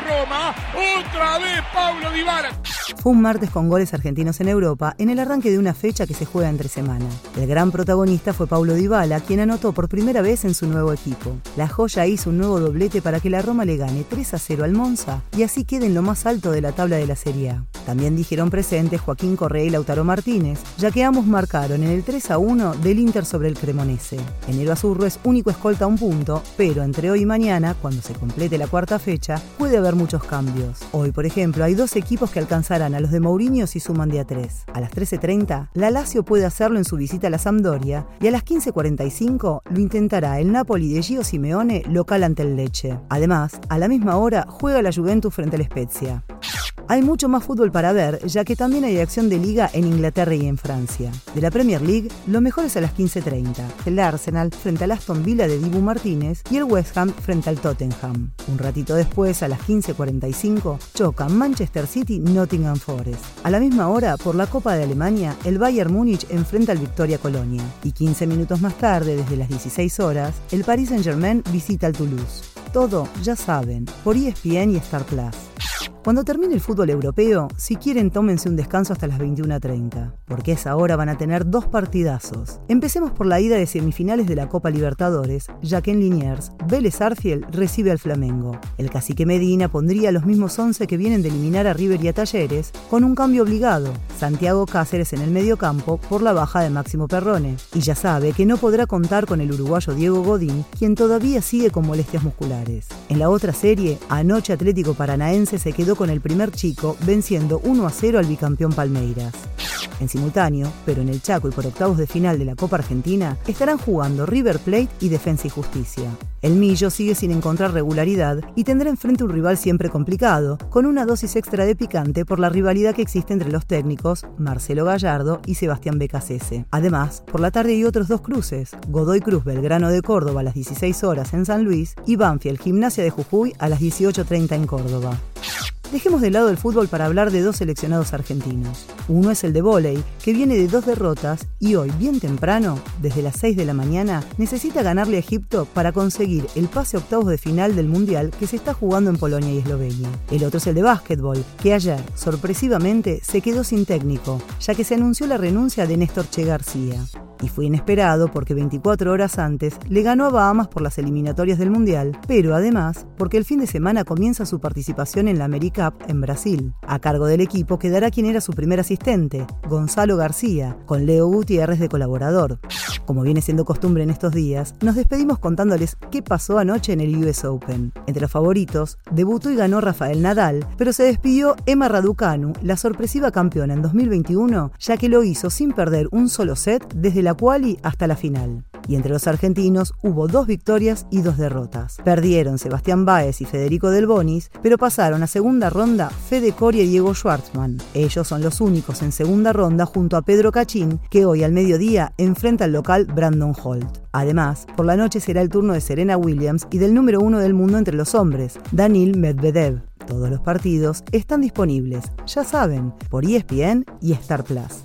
Roma. Otra vez Pablo Dybala. Fue un martes con goles argentinos en Europa en el arranque de una fecha que se juega entre semana. El gran protagonista fue Paulo Dybala, quien anotó por primera vez en su nuevo equipo. La joya hizo un nuevo doblete para que la Roma le gane 3 a 0 al Monza y así quede en lo más alto de la tabla de la Serie A. También dijeron presentes Joaquín Correa y Lautaro Martínez, ya que ambos marcaron en el 3 a 1 del Inter sobre el Cremonese. Enero Azurro es único escolta a un punto, pero entre hoy y mañana, cuando se complete la cuarta fecha, puede haber muchos cambios. Hoy, por ejemplo, hay dos equipos que alcanzarán a los de Mourinho si suman día 3. A las 13.30, la Lazio puede hacerlo en su visita a la Sampdoria y a las 15.45 lo intentará el Napoli de Gio Simeone local ante el Leche. Además, a la misma hora juega la Juventus frente al Spezia. Hay mucho más fútbol para ver, ya que también hay acción de liga en Inglaterra y en Francia. De la Premier League, lo mejor es a las 15.30. El Arsenal frente al Aston Villa de Dibu Martínez y el West Ham frente al Tottenham. Un ratito después, a las 15.45, choca Manchester City Nottingham Forest. A la misma hora, por la Copa de Alemania, el Bayern Múnich enfrenta al Victoria Colonia. Y 15 minutos más tarde, desde las 16 horas, el Paris Saint-Germain visita al Toulouse. Todo, ya saben, por ESPN y Star Plus. Cuando termine el fútbol europeo, si quieren tómense un descanso hasta las 21.30, porque a esa hora van a tener dos partidazos. Empecemos por la ida de semifinales de la Copa Libertadores, ya que en Liniers, Vélez Arfiel recibe al Flamengo. El cacique Medina pondría los mismos 11 que vienen de eliminar a River y a Talleres, con un cambio obligado, Santiago Cáceres en el mediocampo por la baja de Máximo Perrone. Y ya sabe que no podrá contar con el uruguayo Diego Godín, quien todavía sigue con molestias musculares. En la otra serie, anoche Atlético Paranaense se quedó con el primer chico, venciendo 1 a 0 al bicampeón Palmeiras. En simultáneo, pero en el Chaco y por octavos de final de la Copa Argentina, estarán jugando River Plate y Defensa y Justicia. El Millo sigue sin encontrar regularidad y tendrá enfrente un rival siempre complicado, con una dosis extra de picante por la rivalidad que existe entre los técnicos Marcelo Gallardo y Sebastián Becasese. Además, por la tarde hay otros dos cruces, Godoy Cruz Belgrano de Córdoba a las 16 horas en San Luis y Banfield Gimnasia de Jujuy a las 18.30 en Córdoba. Dejemos de lado el fútbol para hablar de dos seleccionados argentinos. Uno es el de vóley, que viene de dos derrotas y hoy, bien temprano, desde las 6 de la mañana, necesita ganarle a Egipto para conseguir el pase a octavos de final del Mundial que se está jugando en Polonia y Eslovenia. El otro es el de básquetbol, que ayer, sorpresivamente, se quedó sin técnico, ya que se anunció la renuncia de Néstor Che García y fue inesperado porque 24 horas antes le ganó a Bahamas por las eliminatorias del Mundial, pero además porque el fin de semana comienza su participación en la AmeriCup en Brasil. A cargo del equipo quedará quien era su primer asistente, Gonzalo García, con Leo Gutiérrez de colaborador. Como viene siendo costumbre en estos días, nos despedimos contándoles qué pasó anoche en el US Open. Entre los favoritos, debutó y ganó Rafael Nadal, pero se despidió Emma Raducanu, la sorpresiva campeona en 2021, ya que lo hizo sin perder un solo set desde la quali hasta la final y entre los argentinos hubo dos victorias y dos derrotas. Perdieron Sebastián Báez y Federico Del Bonis, pero pasaron a segunda ronda Fede Coria y Diego Schwartzman. Ellos son los únicos en segunda ronda junto a Pedro Cachín, que hoy al mediodía enfrenta al local Brandon Holt. Además, por la noche será el turno de Serena Williams y del número uno del mundo entre los hombres, Danil Medvedev. Todos los partidos están disponibles, ya saben, por ESPN y Star Plus.